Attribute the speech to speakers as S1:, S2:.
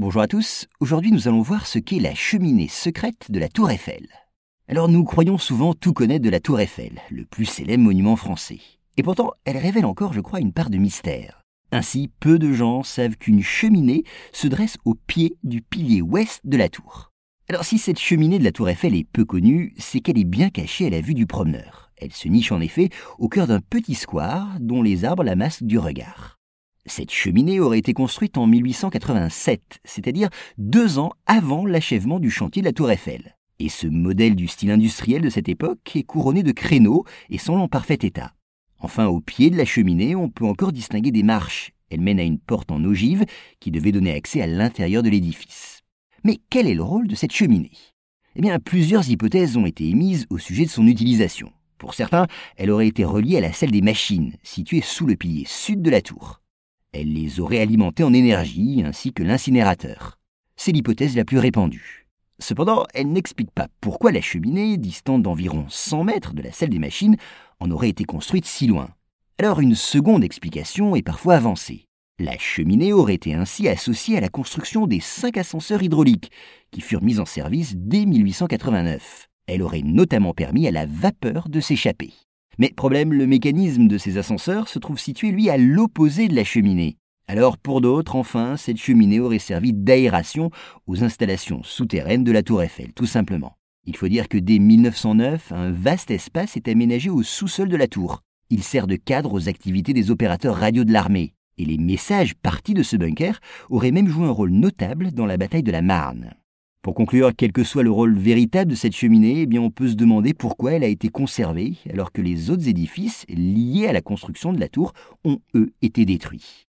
S1: Bonjour à tous, aujourd'hui nous allons voir ce qu'est la cheminée secrète de la Tour Eiffel. Alors nous croyons souvent tout connaître de la Tour Eiffel, le plus célèbre monument français. Et pourtant, elle révèle encore, je crois, une part de mystère. Ainsi, peu de gens savent qu'une cheminée se dresse au pied du pilier ouest de la tour. Alors si cette cheminée de la Tour Eiffel est peu connue, c'est qu'elle est bien cachée à la vue du promeneur. Elle se niche en effet au cœur d'un petit square dont les arbres la masquent du regard. Cette cheminée aurait été construite en 1887, c'est-à-dire deux ans avant l'achèvement du chantier de la Tour Eiffel. Et ce modèle du style industriel de cette époque est couronné de créneaux et semble en parfait état. Enfin, au pied de la cheminée, on peut encore distinguer des marches. Elles mènent à une porte en ogive qui devait donner accès à l'intérieur de l'édifice. Mais quel est le rôle de cette cheminée? Eh bien, plusieurs hypothèses ont été émises au sujet de son utilisation. Pour certains, elle aurait été reliée à la salle des machines, située sous le pilier sud de la tour. Elle les aurait alimentés en énergie ainsi que l'incinérateur. C'est l'hypothèse la plus répandue. Cependant, elle n'explique pas pourquoi la cheminée, distante d'environ 100 mètres de la salle des machines, en aurait été construite si loin. Alors une seconde explication est parfois avancée. La cheminée aurait été ainsi associée à la construction des cinq ascenseurs hydrauliques qui furent mis en service dès 1889. Elle aurait notamment permis à la vapeur de s'échapper. Mais problème, le mécanisme de ces ascenseurs se trouve situé, lui, à l'opposé de la cheminée. Alors, pour d'autres, enfin, cette cheminée aurait servi d'aération aux installations souterraines de la Tour Eiffel, tout simplement. Il faut dire que dès 1909, un vaste espace est aménagé au sous-sol de la tour. Il sert de cadre aux activités des opérateurs radio de l'armée. Et les messages partis de ce bunker auraient même joué un rôle notable dans la bataille de la Marne. Pour conclure, quel que soit le rôle véritable de cette cheminée, eh bien on peut se demander pourquoi elle a été conservée alors que les autres édifices liés à la construction de la tour ont eux été détruits.